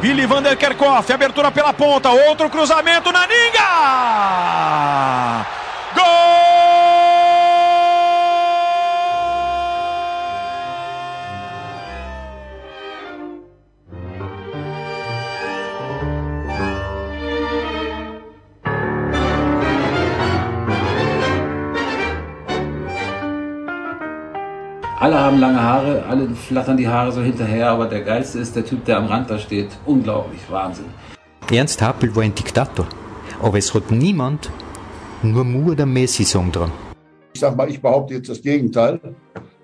Willi Vander Kerkhoff, abertura pela ponta, outro cruzamento na Ninga! Alle haben lange Haare, alle flattern die Haare so hinterher, aber der geilste ist der Typ, der am Rand da steht. Unglaublich, Wahnsinn. Ernst Happel war ein Diktator, aber es hat niemand nur Mu oder Messi-Song dran. Ich sag mal, ich behaupte jetzt das Gegenteil,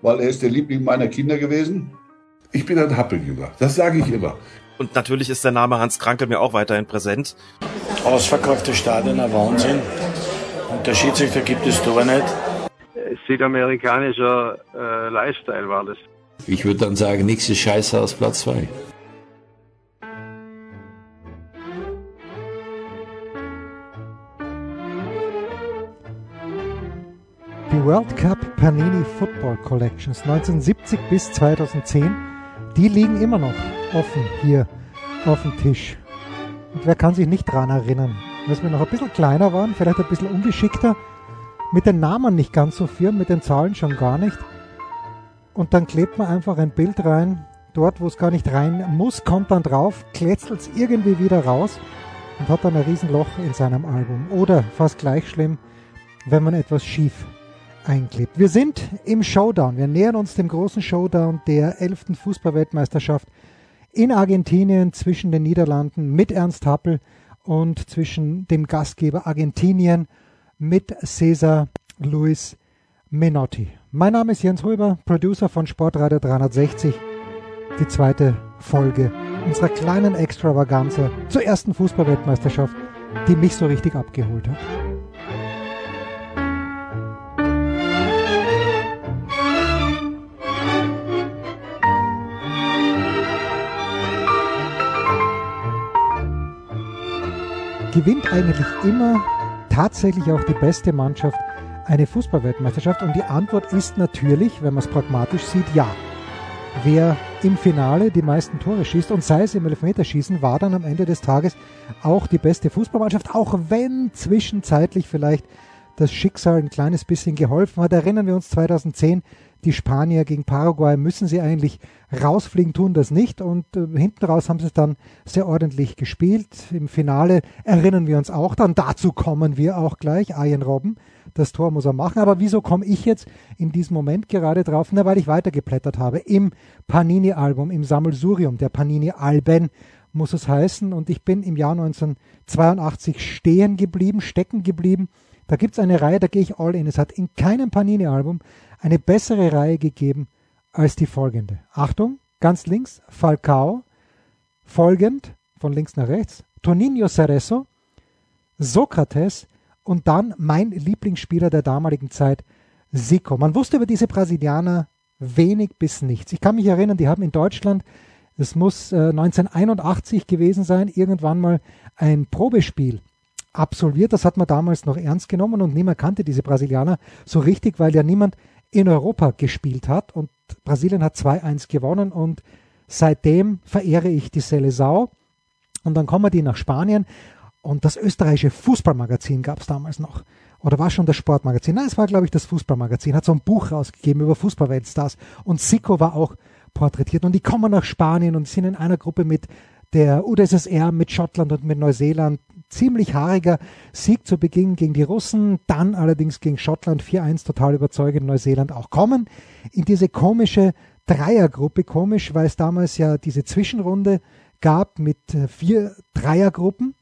weil er ist der Liebling meiner Kinder gewesen. Ich bin ein Happeljünger, das sage ich immer. Und natürlich ist der Name Hans Krankel mir auch weiterhin präsent. Ausverkaufte Stadion, ein Wahnsinn. Und der Schiedsrichter gibt es da nicht südamerikanischer äh, Lifestyle war das. Ich würde dann sagen, nichts ist scheiße aus Platz 2. Die World Cup Panini Football Collections 1970 bis 2010, die liegen immer noch offen hier auf dem Tisch. Und wer kann sich nicht dran erinnern, dass wir noch ein bisschen kleiner waren, vielleicht ein bisschen ungeschickter, mit den Namen nicht ganz so firm, mit den Zahlen schon gar nicht. Und dann klebt man einfach ein Bild rein, dort wo es gar nicht rein muss, kommt dann drauf, klätzelt es irgendwie wieder raus und hat dann ein Riesenloch in seinem Album. Oder fast gleich schlimm, wenn man etwas schief einklebt. Wir sind im Showdown. Wir nähern uns dem großen Showdown der 11. Fußballweltmeisterschaft in Argentinien zwischen den Niederlanden mit Ernst Happel und zwischen dem Gastgeber Argentinien mit Cesar Luis Menotti. Mein Name ist Jens Huber, Producer von Sportradio 360. Die zweite Folge unserer kleinen Extravaganza zur ersten Fußballweltmeisterschaft, die mich so richtig abgeholt hat. Gewinnt eigentlich immer tatsächlich auch die beste Mannschaft eine Fußballweltmeisterschaft? Und die Antwort ist natürlich, wenn man es pragmatisch sieht, ja. Wer im Finale die meisten Tore schießt und sei es im Elfmeterschießen, war dann am Ende des Tages auch die beste Fußballmannschaft, auch wenn zwischenzeitlich vielleicht das Schicksal ein kleines bisschen geholfen hat. Erinnern wir uns 2010 die Spanier gegen Paraguay müssen sie eigentlich rausfliegen, tun das nicht. Und äh, hinten raus haben sie es dann sehr ordentlich gespielt. Im Finale erinnern wir uns auch dann. Dazu kommen wir auch gleich. Ian Robben, das Tor muss er machen. Aber wieso komme ich jetzt in diesem Moment gerade drauf? Na, weil ich weitergeplättert habe im Panini-Album, im Sammelsurium der Panini-Alben muss es heißen. Und ich bin im Jahr 1982 stehen geblieben, stecken geblieben. Da gibt es eine Reihe, da gehe ich all in. Es hat in keinem Panini-Album eine bessere Reihe gegeben als die folgende. Achtung, ganz links Falcao, folgend von links nach rechts Toninho Cerezo, Sokrates und dann mein Lieblingsspieler der damaligen Zeit, Zico. Man wusste über diese Brasilianer wenig bis nichts. Ich kann mich erinnern, die haben in Deutschland, es muss äh, 1981 gewesen sein, irgendwann mal ein Probespiel absolviert. Das hat man damals noch ernst genommen und niemand kannte diese Brasilianer so richtig, weil ja niemand in Europa gespielt hat und Brasilien hat 2-1 gewonnen und seitdem verehre ich die Seleção und dann kommen die nach Spanien und das österreichische Fußballmagazin gab es damals noch. Oder war schon das Sportmagazin? Nein, es war, glaube ich, das Fußballmagazin. Hat so ein Buch rausgegeben über Fußballweltstars. Und Sico war auch porträtiert. Und die kommen nach Spanien und sind in einer Gruppe mit der UdSSR, mit Schottland und mit Neuseeland ziemlich haariger Sieg zu Beginn gegen die Russen, dann allerdings gegen Schottland 4-1 total überzeugend, Neuseeland auch kommen. In diese komische Dreiergruppe, komisch, weil es damals ja diese Zwischenrunde gab mit äh, vier Dreiergruppen,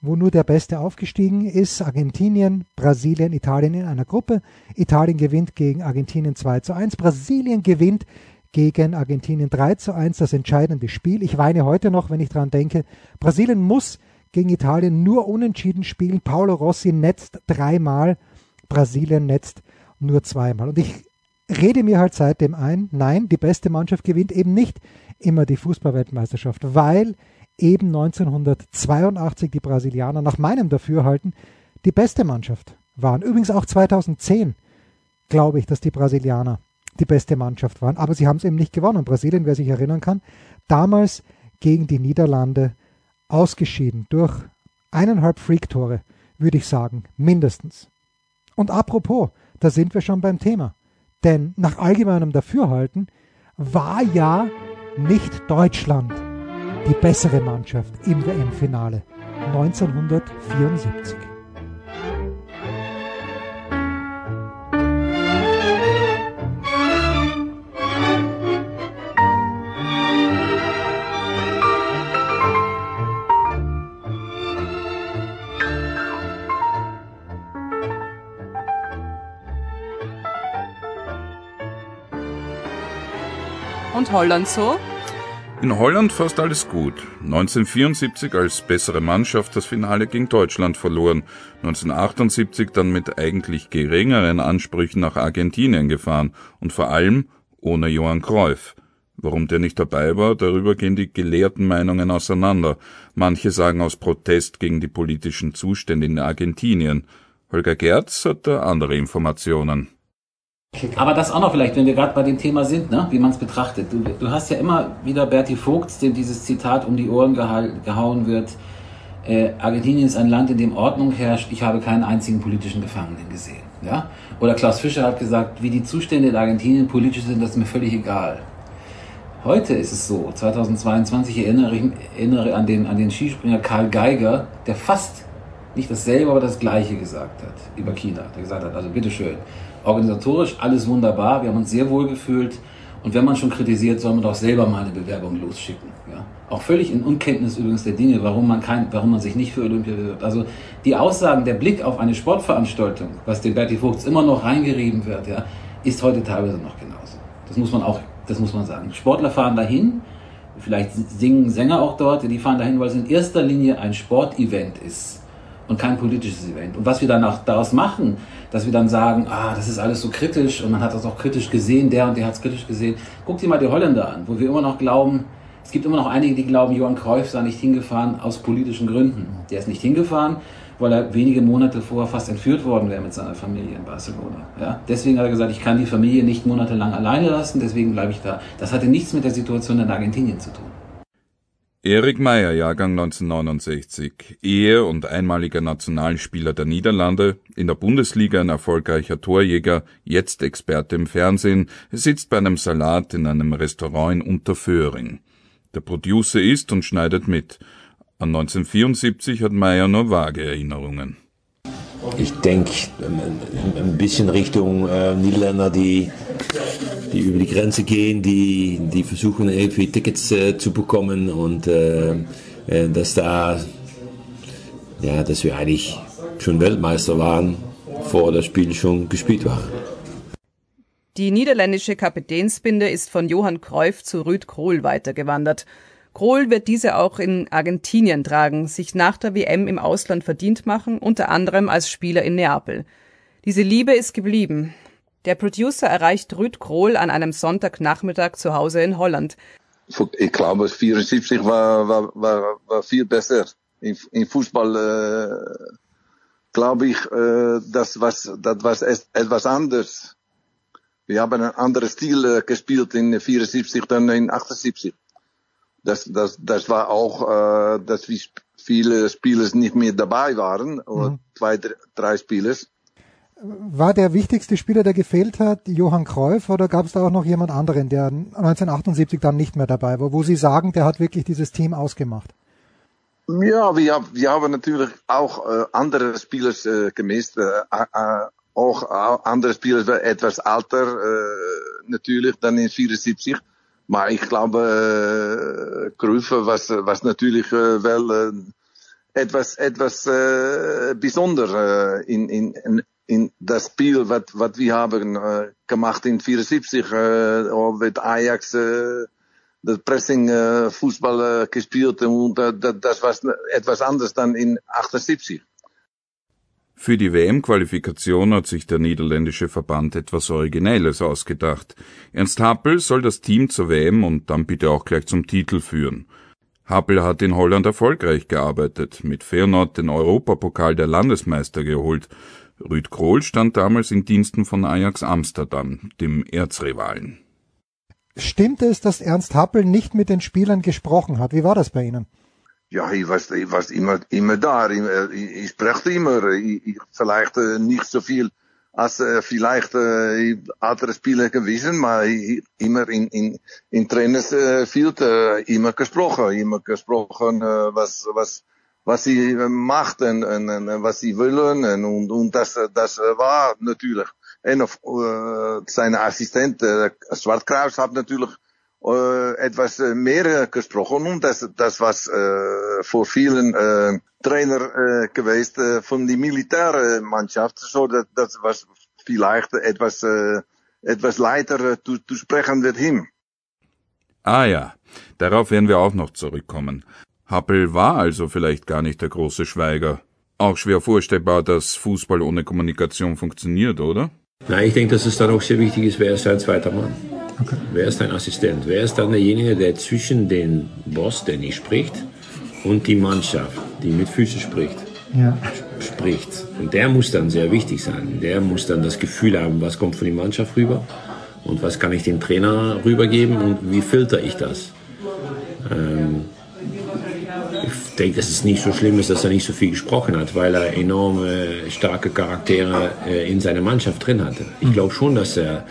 wo nur der Beste aufgestiegen ist. Argentinien, Brasilien, Italien in einer Gruppe. Italien gewinnt gegen Argentinien 2 zu 1. Brasilien gewinnt gegen Argentinien 3 zu 1, das entscheidende Spiel. Ich weine heute noch, wenn ich daran denke. Brasilien muss gegen Italien nur unentschieden spielen. Paolo Rossi netzt dreimal, Brasilien netzt nur zweimal. Und ich rede mir halt seitdem ein, nein, die beste Mannschaft gewinnt eben nicht immer die Fußballweltmeisterschaft, weil eben 1982 die Brasilianer nach meinem Dafürhalten die beste Mannschaft waren. Übrigens auch 2010 glaube ich, dass die Brasilianer die beste Mannschaft waren. Aber sie haben es eben nicht gewonnen. Brasilien, wer sich erinnern kann, damals gegen die Niederlande ausgeschieden durch eineinhalb Freak-Tore, würde ich sagen, mindestens. Und apropos, da sind wir schon beim Thema. Denn nach allgemeinem Dafürhalten war ja nicht Deutschland die bessere Mannschaft im WM-Finale 1974. Holland so? In Holland fast alles gut. 1974 als bessere Mannschaft das Finale gegen Deutschland verloren, 1978 dann mit eigentlich geringeren Ansprüchen nach Argentinien gefahren und vor allem ohne Johann Cruyff. Warum der nicht dabei war, darüber gehen die gelehrten Meinungen auseinander. Manche sagen aus Protest gegen die politischen Zustände in Argentinien. Holger Gerz hat da andere Informationen. Aber das auch noch vielleicht, wenn wir gerade bei dem Thema sind, ne, wie man es betrachtet. Du, du, hast ja immer wieder Berti Vogts, dem dieses Zitat um die Ohren gehauen wird. Äh, Argentinien ist ein Land, in dem Ordnung herrscht. Ich habe keinen einzigen politischen Gefangenen gesehen. Ja? Oder Klaus Fischer hat gesagt, wie die Zustände in Argentinien politisch sind, das ist mir völlig egal. Heute ist es so, 2022 erinnere ich erinnere an den, an den Skispringer Karl Geiger, der fast nicht dasselbe, aber das Gleiche gesagt hat über China. Der gesagt hat, also bitteschön, organisatorisch alles wunderbar, wir haben uns sehr wohl gefühlt. Und wenn man schon kritisiert, soll man doch selber mal eine Bewerbung losschicken. Ja? Auch völlig in Unkenntnis übrigens der Dinge, warum man, kein, warum man sich nicht für Olympia bewirbt. Also die Aussagen, der Blick auf eine Sportveranstaltung, was dem Berti Vogts immer noch reingerieben wird, ja, ist heute teilweise noch genauso. Das muss man auch, das muss man sagen. Sportler fahren dahin, vielleicht singen Sänger auch dort, die fahren dahin, weil es in erster Linie ein Sportevent ist und kein politisches Event. Und was wir dann auch daraus machen, dass wir dann sagen, ah, das ist alles so kritisch und man hat das auch kritisch gesehen, der und der hat es kritisch gesehen. Guck dir mal die Holländer an, wo wir immer noch glauben, es gibt immer noch einige, die glauben, Johann Cruyff sei nicht hingefahren aus politischen Gründen. Der ist nicht hingefahren, weil er wenige Monate vorher fast entführt worden wäre mit seiner Familie in Barcelona. Ja? Deswegen hat er gesagt, ich kann die Familie nicht monatelang alleine lassen, deswegen bleibe ich da. Das hatte nichts mit der Situation in Argentinien zu tun. Erik Meyer, Jahrgang 1969, Ehe und einmaliger Nationalspieler der Niederlande, in der Bundesliga ein erfolgreicher Torjäger, jetzt Experte im Fernsehen, sitzt bei einem Salat in einem Restaurant in Unterföhring. Der Producer ist und schneidet mit. An 1974 hat Meyer nur vage Erinnerungen. Ich denke ein bisschen Richtung äh, Niederländer, die, die über die Grenze gehen, die, die versuchen irgendwie Tickets äh, zu bekommen und äh, äh, dass da, ja, dass wir eigentlich schon Weltmeister waren, vor das Spiel schon gespielt war. Die niederländische Kapitänsbinde ist von Johann Cruyff zu Rüd Krohl weitergewandert. Krohl wird diese auch in Argentinien tragen, sich nach der WM im Ausland verdient machen, unter anderem als Spieler in Neapel. Diese Liebe ist geblieben. Der Producer erreicht Rüd Krohl an einem Sonntagnachmittag zu Hause in Holland. Ich glaube, 74 war, war, war, war viel besser. In, in Fußball äh, glaube ich, äh, das, was, das war etwas anders. Wir haben einen anderen Stil äh, gespielt in 74 dann in 78 das, das, das war auch, äh, dass wie viele Spieler nicht mehr dabei waren, oder mhm. zwei, drei Spieler. War der wichtigste Spieler, der gefehlt hat, Johann Cruyff, oder gab es da auch noch jemand anderen, der 1978 dann nicht mehr dabei war, wo Sie sagen, der hat wirklich dieses Team ausgemacht? Ja, wir, wir haben natürlich auch äh, andere Spieler äh, gemisst, äh, äh, auch äh, andere Spieler etwas älter äh, natürlich, dann in 74. Maar ich glaube, äh, Krüfe, was, was natürlich äh, wel äh, etwas, etwas besonder äh, in, in, in das Spiel, was, was wir haben äh, gemacht in 74, äh, mit Ajax, äh, das Pressing äh, Fußball äh, gespielt und äh, das war etwas anderes dann in 78. Für die WM-Qualifikation hat sich der niederländische Verband etwas Originelles ausgedacht. Ernst Happel soll das Team zur WM und dann bitte auch gleich zum Titel führen. Happel hat in Holland erfolgreich gearbeitet, mit Feyenoord den Europapokal der Landesmeister geholt. Rüd Krohl stand damals in Diensten von Ajax Amsterdam, dem Erzrivalen. Stimmt es, dass Ernst Happel nicht mit den Spielern gesprochen hat? Wie war das bei Ihnen? Ja, ich war, ich war immer, immer da. Ich, ich, spreche immer. Ich, ich, vielleicht äh, nicht so viel als äh, vielleicht äh, andere Spieler gewesen, aber ich, immer in, in, in Trainers Field äh, immer gesprochen. Immer gesprochen, äh, was, was, was sie machten und, und was sie wollen. Und, und das, das war natürlich. En äh, seine Assistent, äh, Zwartkraus, hat natürlich äh, etwas mehr gesprochen und das, das was äh, vor vielen äh, Trainer äh, gewesen äh, von die Militärmannschaft, so dass das was vielleicht etwas äh, etwas leichter zu, zu sprechen mit ihm. Ah ja, darauf werden wir auch noch zurückkommen. Happel war also vielleicht gar nicht der große Schweiger. Auch schwer vorstellbar, dass Fußball ohne Kommunikation funktioniert, oder? Nein, ich denke, dass es dann auch sehr wichtig ist, wer ist dein zweiter Mann? Okay. Wer ist dein Assistent? Wer ist dann derjenige, der zwischen den Boss, der nicht spricht, und die Mannschaft, die mit Füßen spricht, ja. spricht? Und der muss dann sehr wichtig sein. Der muss dann das Gefühl haben, was kommt von der Mannschaft rüber und was kann ich dem Trainer rübergeben und wie filter ich das? Ähm, denke, dass es nicht so schlimm ist, dass er nicht so viel gesprochen hat, weil er enorme starke Charaktere äh, in seiner Mannschaft drin hatte. Ich hm. glaube schon, dass er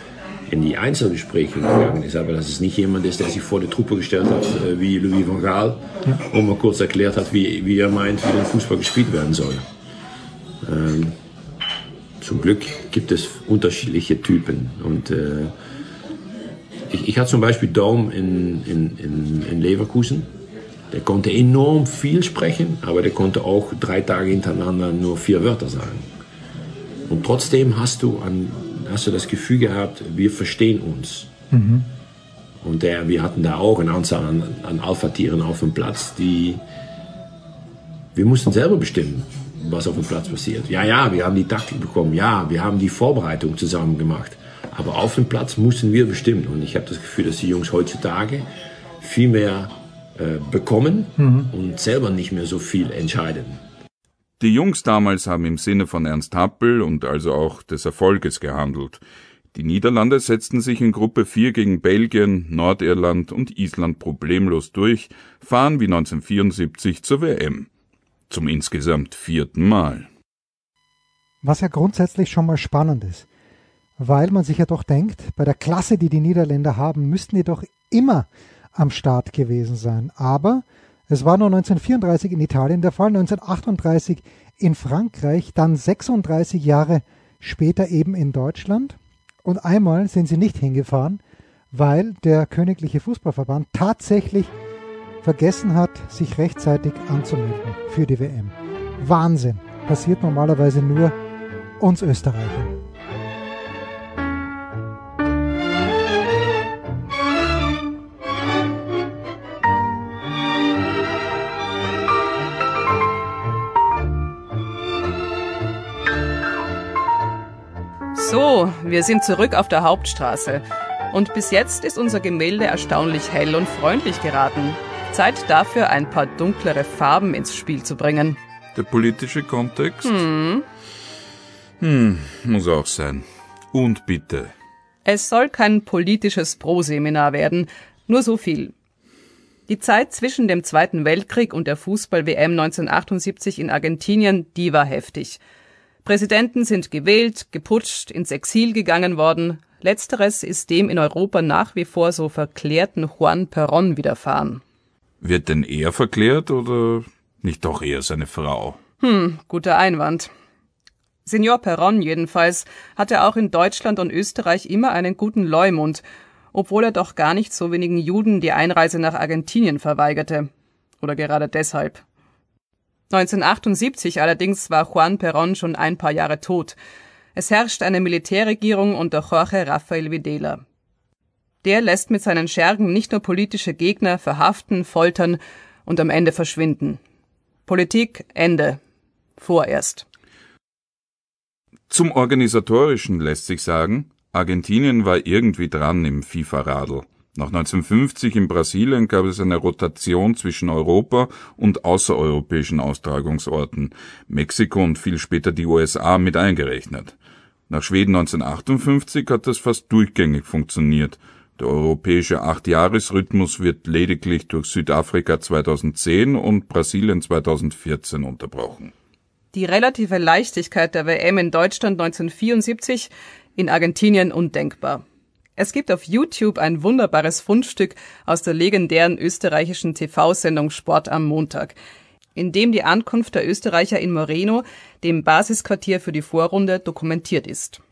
in die Einzelgespräche gegangen ist, aber dass es nicht jemand ist, der sich vor die Truppe gestellt hat, äh, wie Louis van Gaal, und mal kurz erklärt hat, wie, wie er meint, wie der Fußball gespielt werden soll. Ähm, zum Glück gibt es unterschiedliche Typen und äh, ich, ich hatte zum Beispiel Daum in, in, in, in Leverkusen der konnte enorm viel sprechen, aber der konnte auch drei Tage hintereinander nur vier Wörter sagen. Und trotzdem hast du, an, hast du das Gefühl gehabt, wir verstehen uns. Mhm. Und der, wir hatten da auch eine Anzahl an, an Alpha-Tieren auf dem Platz, die wir mussten selber bestimmen, was auf dem Platz passiert. Ja, ja, wir haben die Taktik bekommen. Ja, wir haben die Vorbereitung zusammen gemacht. Aber auf dem Platz mussten wir bestimmen. Und ich habe das Gefühl, dass die Jungs heutzutage viel mehr äh, bekommen mhm. und selber nicht mehr so viel entscheiden. Die Jungs damals haben im Sinne von Ernst Happel und also auch des Erfolges gehandelt. Die Niederlande setzten sich in Gruppe 4 gegen Belgien, Nordirland und Island problemlos durch, fahren wie 1974 zur WM. Zum insgesamt vierten Mal. Was ja grundsätzlich schon mal spannend ist, weil man sich ja doch denkt, bei der Klasse, die die Niederländer haben, müssten die doch immer am Start gewesen sein. Aber es war nur 1934 in Italien der Fall, 1938 in Frankreich, dann 36 Jahre später eben in Deutschland. Und einmal sind sie nicht hingefahren, weil der Königliche Fußballverband tatsächlich vergessen hat, sich rechtzeitig anzumelden für die WM. Wahnsinn. Passiert normalerweise nur uns Österreichern. Wir sind zurück auf der Hauptstraße. Und bis jetzt ist unser Gemälde erstaunlich hell und freundlich geraten. Zeit dafür, ein paar dunklere Farben ins Spiel zu bringen. Der politische Kontext? Hm. Hm, muss auch sein. Und bitte. Es soll kein politisches Pro-Seminar werden, nur so viel. Die Zeit zwischen dem Zweiten Weltkrieg und der Fußball-WM 1978 in Argentinien, die war heftig. Präsidenten sind gewählt, geputscht, ins Exil gegangen worden. Letzteres ist dem in Europa nach wie vor so verklärten Juan Perón widerfahren. Wird denn er verklärt oder nicht doch eher seine Frau? Hm, guter Einwand. Signor Perón jedenfalls hatte auch in Deutschland und Österreich immer einen guten Leumund, obwohl er doch gar nicht so wenigen Juden die Einreise nach Argentinien verweigerte. Oder gerade deshalb. 1978 allerdings war Juan Perón schon ein paar Jahre tot. Es herrscht eine Militärregierung unter Jorge Rafael Videla. Der lässt mit seinen Schergen nicht nur politische Gegner verhaften, foltern und am Ende verschwinden. Politik Ende. Vorerst. Zum Organisatorischen lässt sich sagen, Argentinien war irgendwie dran im FIFA-Radl. Nach 1950 in Brasilien gab es eine Rotation zwischen Europa und außereuropäischen Austragungsorten, Mexiko und viel später die USA mit eingerechnet. Nach Schweden 1958 hat das fast durchgängig funktioniert. Der europäische Achtjahresrhythmus wird lediglich durch Südafrika 2010 und Brasilien 2014 unterbrochen. Die relative Leichtigkeit der WM in Deutschland 1974, in Argentinien undenkbar. Es gibt auf YouTube ein wunderbares Fundstück aus der legendären österreichischen TV-Sendung Sport am Montag, in dem die Ankunft der Österreicher in Moreno, dem Basisquartier für die Vorrunde, dokumentiert ist.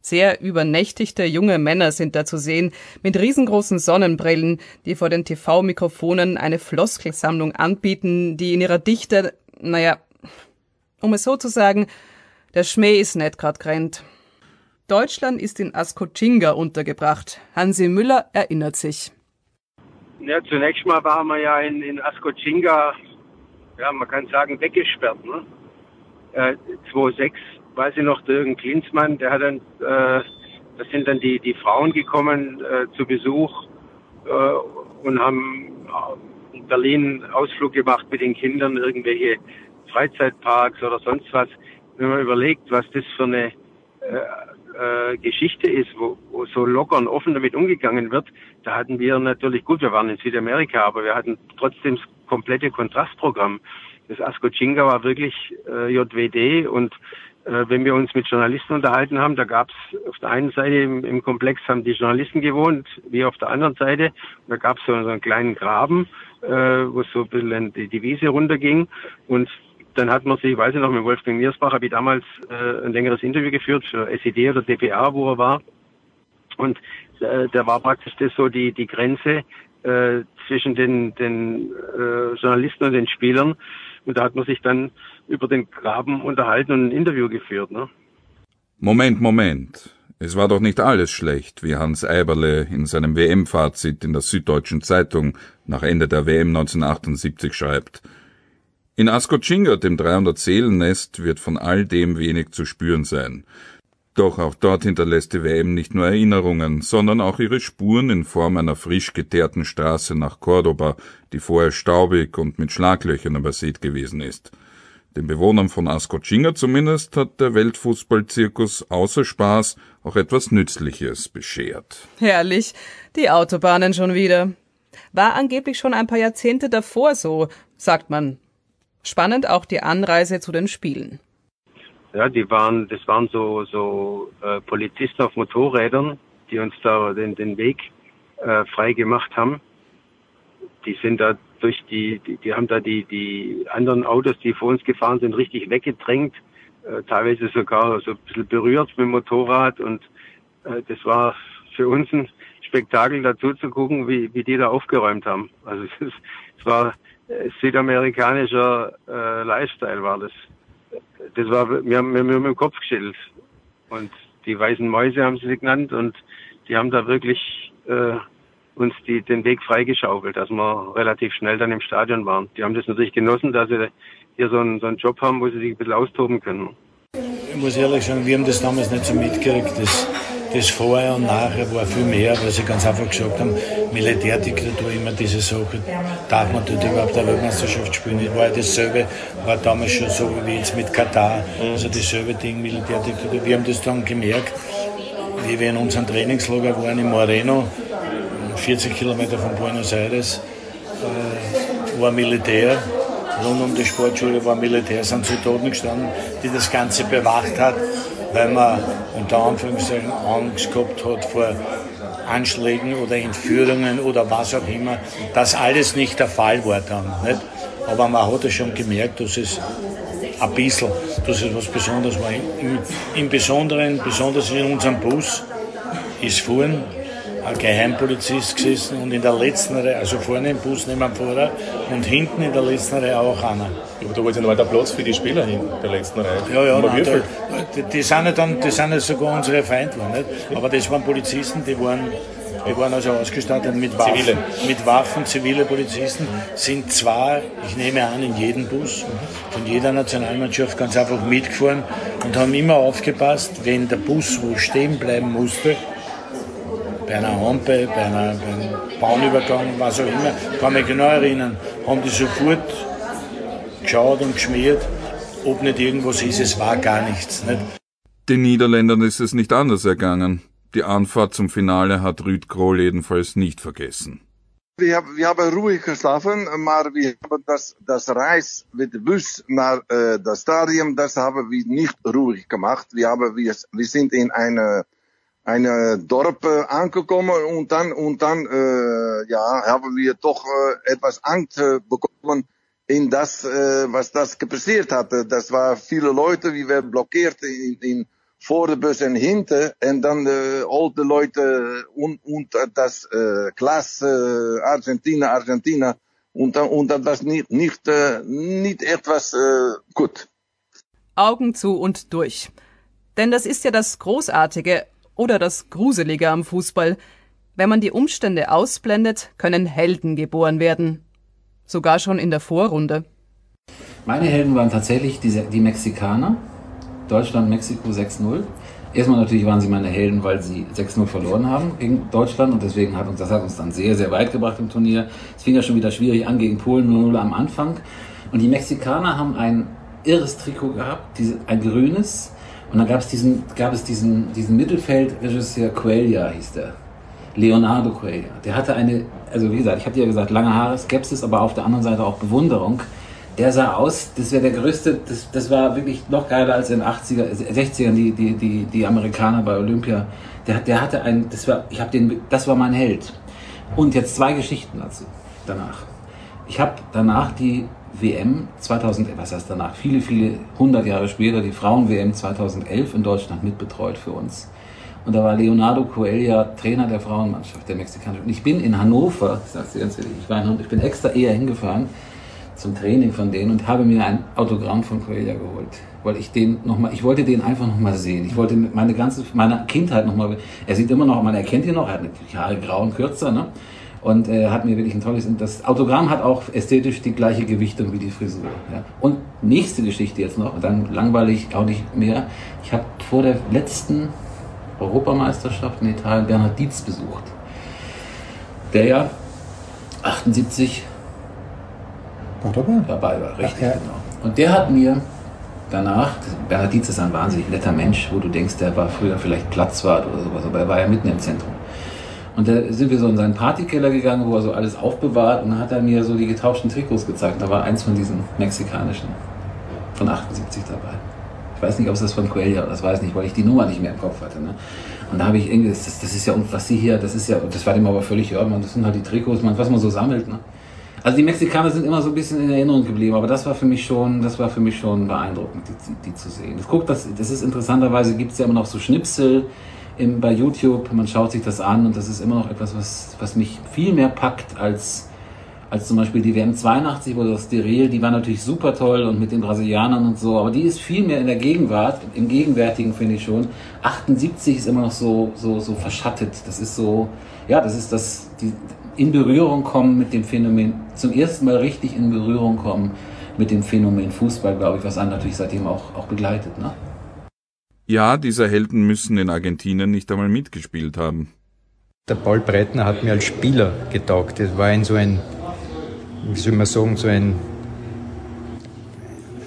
Sehr übernächtigte junge Männer sind da zu sehen, mit riesengroßen Sonnenbrillen, die vor den TV-Mikrofonen eine Floskelsammlung anbieten, die in ihrer Dichte, naja, um es so zu sagen, der Schmäh ist nicht grad grennt. Deutschland ist in Ascochinga untergebracht. Hansi Müller erinnert sich. Ja, zunächst mal waren wir ja in, in Ascochinga, ja, man kann sagen, weggesperrt. Ne? Äh, 2006, weiß ich noch, der Jürgen Klinsmann, der hat dann, äh, da sind dann die, die Frauen gekommen äh, zu Besuch äh, und haben in Berlin Ausflug gemacht mit den Kindern, irgendwelche Freizeitparks oder sonst was. Wenn man überlegt, was das für eine äh, Geschichte ist, wo, wo so locker und offen damit umgegangen wird, da hatten wir natürlich, gut, wir waren in Südamerika, aber wir hatten trotzdem das komplette Kontrastprogramm. Das Ascochinga war wirklich äh, JWD und äh, wenn wir uns mit Journalisten unterhalten haben, da gab es auf der einen Seite im, im, Komplex haben die Journalisten gewohnt, wie auf der anderen Seite. Und da gab es so, so einen kleinen Graben, äh, wo so ein bisschen die, die Wiese runterging und dann hat man sich, weiß ich noch, mit Wolfgang Niersbach habe ich damals äh, ein längeres Interview geführt für SED oder DPA, wo er war. Und äh, da war praktisch das so die, die Grenze äh, zwischen den, den äh, Journalisten und den Spielern. Und da hat man sich dann über den Graben unterhalten und ein Interview geführt. Ne? Moment, Moment. Es war doch nicht alles schlecht, wie Hans Eiberle in seinem WM-Fazit in der Süddeutschen Zeitung nach Ende der WM 1978 schreibt. In Ascochinga, dem 300-Seelen-Nest, wird von all dem wenig zu spüren sein. Doch auch dort hinterlässt die WM nicht nur Erinnerungen, sondern auch ihre Spuren in Form einer frisch geteerten Straße nach Cordoba, die vorher staubig und mit Schlaglöchern übersät gewesen ist. Den Bewohnern von Ascochinga zumindest hat der Weltfußballzirkus außer Spaß auch etwas Nützliches beschert. Herrlich, die Autobahnen schon wieder. War angeblich schon ein paar Jahrzehnte davor so, sagt man Spannend auch die Anreise zu den Spielen. Ja, die waren, das waren so, so äh, Polizisten auf Motorrädern, die uns da den, den Weg äh, frei gemacht haben. Die sind da durch die, die, die haben da die, die anderen Autos, die vor uns gefahren sind, richtig weggedrängt, äh, teilweise sogar so ein bisschen berührt mit dem Motorrad und äh, das war für uns ein Spektakel dazu zu gucken, wie, wie die da aufgeräumt haben. Also es, es war südamerikanischer äh, Lifestyle war das. Das war, wir haben, wir haben im Kopf geschüttelt. Und die weißen Mäuse haben sie genannt und die haben da wirklich äh, uns die, den Weg freigeschaukelt, dass wir relativ schnell dann im Stadion waren. Die haben das natürlich genossen, dass sie hier so einen, so einen Job haben, wo sie sich ein bisschen austoben können. Ich muss ehrlich sagen, wir haben das damals nicht so mitgekriegt. Das das Vorher und Nachher war viel mehr, weil sie ganz einfach gesagt haben, Militärdiktatur immer diese Sache, darf man dort überhaupt eine Weltmeisterschaft spielen? Das war ja dasselbe, war damals schon so wie jetzt mit Katar, also dasselbe Ding, Militärdiktatur. Wir haben das dann gemerkt, wie wir in unserem Trainingslager waren in Moreno, 40 Kilometer von Buenos Aires, äh, war Militär, rund um die Sportschule war Militär, sind Soldaten gestanden, die das Ganze bewacht hat weil man unter Anführungszeichen Angst gehabt hat vor Anschlägen oder Entführungen oder was auch immer. Das alles nicht der Fall war dann. Nicht? Aber man hat ja schon gemerkt, dass es ein bisschen, dass es was Besonderes war. Im, Im Besonderen, besonders in unserem Bus, ist ein Geheimpolizist gesessen und in der letzten Reihe, also vorne im Bus neben dem Fahrer und hinten in der letzten Reihe auch einer. Aber da war ja noch der Platz für die Spieler hinten, der letzten Reihe. Ja, ja, nein, da, die, die, sind ja dann, die sind ja sogar unsere Feinde nicht? Aber das waren Polizisten, die waren, die waren also ausgestattet mit Waffen. Zivile. Mit Waffen, zivile Polizisten sind zwar, ich nehme an, in jedem Bus von jeder Nationalmannschaft ganz einfach mitgefahren und haben immer aufgepasst, wenn der Bus wo stehen bleiben musste, bei einer Ampel, bei einer, bei Bahnübergang, was auch immer, kann mich genau erinnern, haben die sofort geschaut und geschmiert, ob nicht irgendwas ist, es war gar nichts. Nicht? Den Niederländern ist es nicht anders ergangen. Die Anfahrt zum Finale hat Rüd Kroll jedenfalls nicht vergessen. Wir haben, wir haben ruhig geschlafen, maar wir haben das, das Reis mit dem Bus nach äh, das Stadion, das haben wir nicht ruhig gemacht. Wir, haben, wir, wir sind in eine, eine Dorp äh, angekommen und dann, und dann äh, ja, haben wir doch äh, etwas Angst äh, bekommen in das, äh, was das passiert hatte. Das war viele Leute, wir werden blockiert in, in voor de bus en hinten. En dan de oude Leute und, und das äh, Klasse äh, Argentina, Argentina. Und, und das war nicht, nicht, äh, nicht etwas äh, gut. Augen zu und durch. Denn das ist ja das Großartige oder das Gruselige am Fußball. Wenn man die Umstände ausblendet, können Helden geboren werden. Sogar schon in der Vorrunde. Meine Helden waren tatsächlich die, die Mexikaner, Deutschland, Mexiko 6-0. Erstmal natürlich waren sie meine Helden, weil sie 6-0 verloren haben gegen Deutschland und deswegen hat uns das hat uns dann sehr, sehr weit gebracht im Turnier. Es fing ja schon wieder schwierig an gegen Polen 0-0 am Anfang. Und die Mexikaner haben ein irres Trikot gehabt, diese, ein grünes. Und dann gab es diesen, gab es diesen, diesen Mittelfeldregisseur Coelia, hieß der. Leonardo Coelia. Der hatte eine, also wie gesagt, ich habe dir ja gesagt, lange Haare, Skepsis, aber auf der anderen Seite auch Bewunderung der sah aus, das wäre der größte, das, das war wirklich noch geiler als in den 80er, 60ern die, die, die, die Amerikaner bei Olympia. Der, der hatte ein, das war, ich habe den, das war mein Held. Und jetzt zwei Geschichten dazu, danach. Ich habe danach die WM 2000, was heißt danach, viele, viele hundert Jahre später, die Frauen-WM 2011 in Deutschland mitbetreut für uns. Und da war Leonardo Coelia Trainer der Frauenmannschaft der mexikanischen. Und ich bin in Hannover, ich sag's dir ganz ehrlich, ich, war in Hannover, ich bin extra eher hingefahren, zum Training von denen und habe mir ein Autogramm von Coelia geholt, weil ich den noch mal, ich wollte den einfach noch mal sehen. Ich wollte meine ganze, meine Kindheit noch mal. Er sieht immer noch, man erkennt ihn noch, er hat natürlich Haare grau und kürzer, ne? Und er äh, hat mir wirklich ein tolles. Das Autogramm hat auch ästhetisch die gleiche Gewichtung wie die Frisur. Ja. Und nächste Geschichte jetzt noch, dann langweilig auch nicht mehr. Ich habe vor der letzten Europameisterschaft in Italien Bernhard Dietz besucht, der ja 78 war dabei? Dabei war, richtig, ja. genau. Und der hat mir danach, Bernhard Dietz ist ein wahnsinnig netter Mensch, wo du denkst, der war früher vielleicht Platzwart oder sowas, aber er war ja mitten im Zentrum. Und da sind wir so in seinen Partykeller gegangen, wo er so alles aufbewahrt und dann hat er mir so die getauschten Trikots gezeigt. Da war eins von diesen mexikanischen von 78 dabei. Ich weiß nicht, ob es das von Coelho oder das weiß nicht, weil ich die Nummer nicht mehr im Kopf hatte. Ne? Und da habe ich irgendwie, das, das ist ja, was sie hier, das ist ja, das war dem aber völlig, ja, das sind halt die Trikots, was man so sammelt. Ne? Also die Mexikaner sind immer so ein bisschen in Erinnerung geblieben, aber das war für mich schon, das war für mich schon beeindruckend, die, die zu sehen. Das, guckt, das, das ist interessanterweise, gibt es ja immer noch so Schnipsel im, bei YouTube, man schaut sich das an und das ist immer noch etwas, was, was mich viel mehr packt als, als zum Beispiel die WM 82, wo das Steril, die war natürlich super toll und mit den Brasilianern und so, aber die ist viel mehr in der Gegenwart, im Gegenwärtigen finde ich schon. 78 ist immer noch so, so, so verschattet, das ist so, ja, das ist das, die, in Berührung kommen mit dem Phänomen, zum ersten Mal richtig in Berührung kommen mit dem Phänomen Fußball, glaube ich, was einen natürlich seitdem auch, auch begleitet. Ne? Ja, diese Helden müssen in Argentinien nicht einmal mitgespielt haben. Der Paul Breitner hat mir als Spieler getaugt. Das war ein so ein, wie soll man sagen, so ein,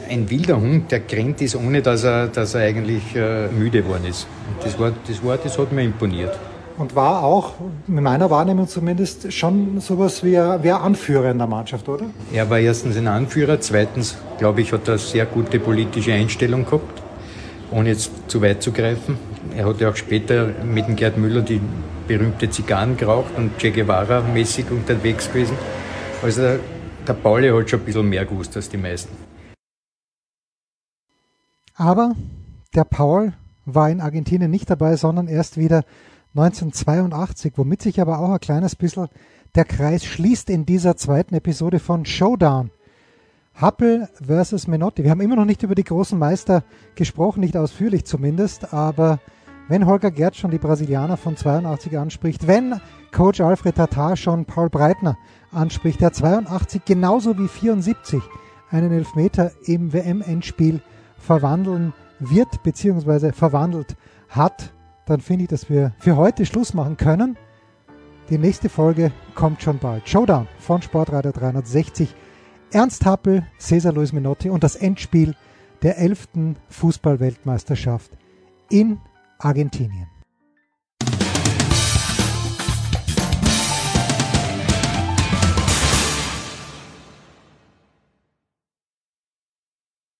ein wilder Hund, der gerannt ist, ohne dass er, dass er eigentlich äh, müde geworden ist. Und das, war, das, war, das hat mir imponiert und war auch, in meiner Wahrnehmung zumindest, schon sowas wie ein, wie ein Anführer in der Mannschaft, oder? Er war erstens ein Anführer, zweitens, glaube ich, hat er eine sehr gute politische Einstellung gehabt, ohne jetzt zu weit zu greifen. Er hat ja auch später mit dem Gerd Müller die berühmte Zigarren geraucht und Che Guevara-mäßig unterwegs gewesen. Also der, der Pauli hat schon ein bisschen mehr gewusst als die meisten. Aber der Paul war in Argentinien nicht dabei, sondern erst wieder 1982, womit sich aber auch ein kleines bisschen der Kreis schließt in dieser zweiten Episode von Showdown. Happel versus Menotti. Wir haben immer noch nicht über die großen Meister gesprochen, nicht ausführlich zumindest, aber wenn Holger Gerd schon die Brasilianer von 82 anspricht, wenn Coach Alfred Tatar schon Paul Breitner anspricht, der 82 genauso wie 74 einen Elfmeter im WM-Endspiel verwandeln wird, beziehungsweise verwandelt hat, dann finde ich, dass wir für heute Schluss machen können. Die nächste Folge kommt schon bald. Showdown von Sportradio 360. Ernst Happel, Cesar Luis Minotti und das Endspiel der 11. Fußballweltmeisterschaft in Argentinien.